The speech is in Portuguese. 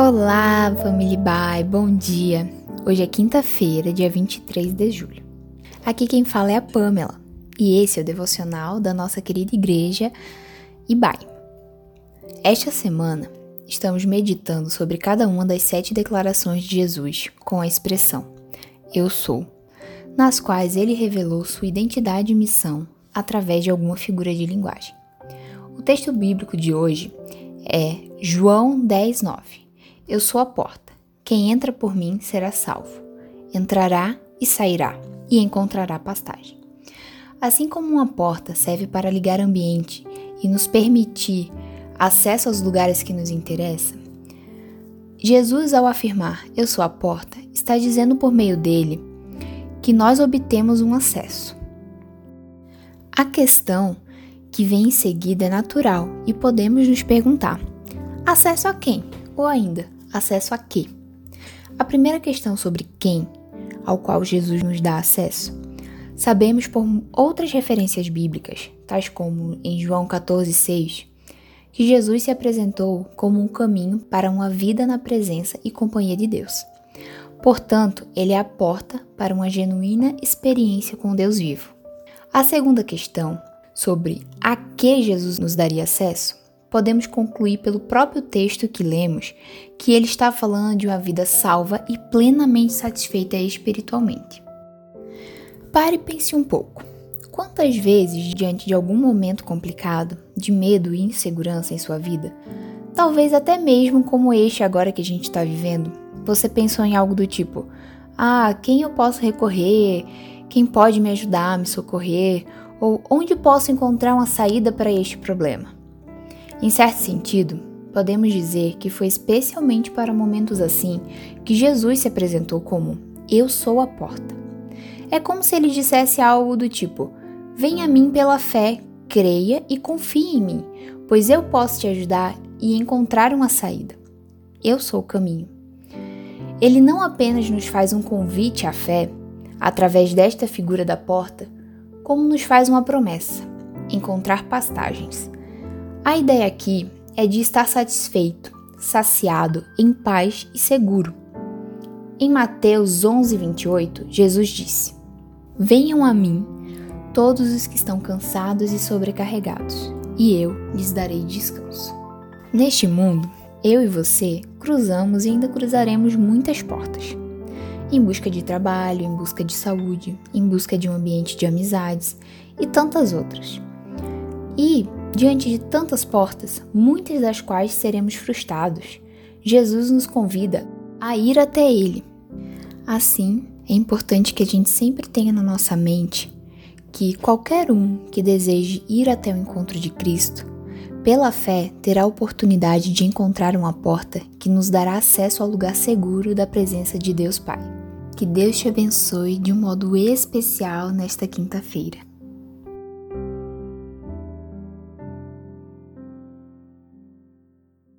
Olá, família Bye, bom dia! Hoje é quinta-feira, dia 23 de julho. Aqui quem fala é a Pamela e esse é o devocional da nossa querida igreja Ibai. Esta semana estamos meditando sobre cada uma das sete declarações de Jesus com a expressão Eu sou, nas quais ele revelou sua identidade e missão através de alguma figura de linguagem. O texto bíblico de hoje é João 10, 9 eu sou a porta. Quem entra por mim será salvo. Entrará e sairá, e encontrará pastagem. Assim como uma porta serve para ligar ambiente e nos permitir acesso aos lugares que nos interessam, Jesus, ao afirmar Eu sou a porta, está dizendo por meio dele que nós obtemos um acesso. A questão que vem em seguida é natural e podemos nos perguntar: acesso a quem? Ou ainda, acesso a quê? A primeira questão sobre quem, ao qual Jesus nos dá acesso, sabemos por outras referências bíblicas, tais como em João 14,6, que Jesus se apresentou como um caminho para uma vida na presença e companhia de Deus. Portanto, ele é a porta para uma genuína experiência com Deus vivo. A segunda questão, sobre a que Jesus nos daria acesso, podemos concluir pelo próprio texto que lemos que ele está falando de uma vida salva e plenamente satisfeita espiritualmente. Pare e pense um pouco. Quantas vezes, diante de algum momento complicado, de medo e insegurança em sua vida, talvez até mesmo como este agora que a gente está vivendo, você pensou em algo do tipo: ah, quem eu posso recorrer? Quem pode me ajudar, me socorrer? Ou onde posso encontrar uma saída para este problema? Em certo sentido, podemos dizer que foi especialmente para momentos assim que Jesus se apresentou como: Eu sou a porta. É como se ele dissesse algo do tipo: Venha a mim pela fé, creia e confie em mim, pois eu posso te ajudar e encontrar uma saída. Eu sou o caminho. Ele não apenas nos faz um convite à fé, através desta figura da porta, como nos faz uma promessa: encontrar pastagens a ideia aqui é de estar satisfeito, saciado, em paz e seguro. Em Mateus 11, 28, Jesus disse: Venham a mim, todos os que estão cansados e sobrecarregados, e eu lhes darei descanso. Neste mundo, eu e você cruzamos e ainda cruzaremos muitas portas. Em busca de trabalho, em busca de saúde, em busca de um ambiente de amizades e tantas outras. E Diante de tantas portas, muitas das quais seremos frustrados, Jesus nos convida a ir até Ele. Assim, é importante que a gente sempre tenha na nossa mente que qualquer um que deseje ir até o encontro de Cristo, pela fé, terá a oportunidade de encontrar uma porta que nos dará acesso ao lugar seguro da presença de Deus Pai. Que Deus te abençoe de um modo especial nesta quinta-feira.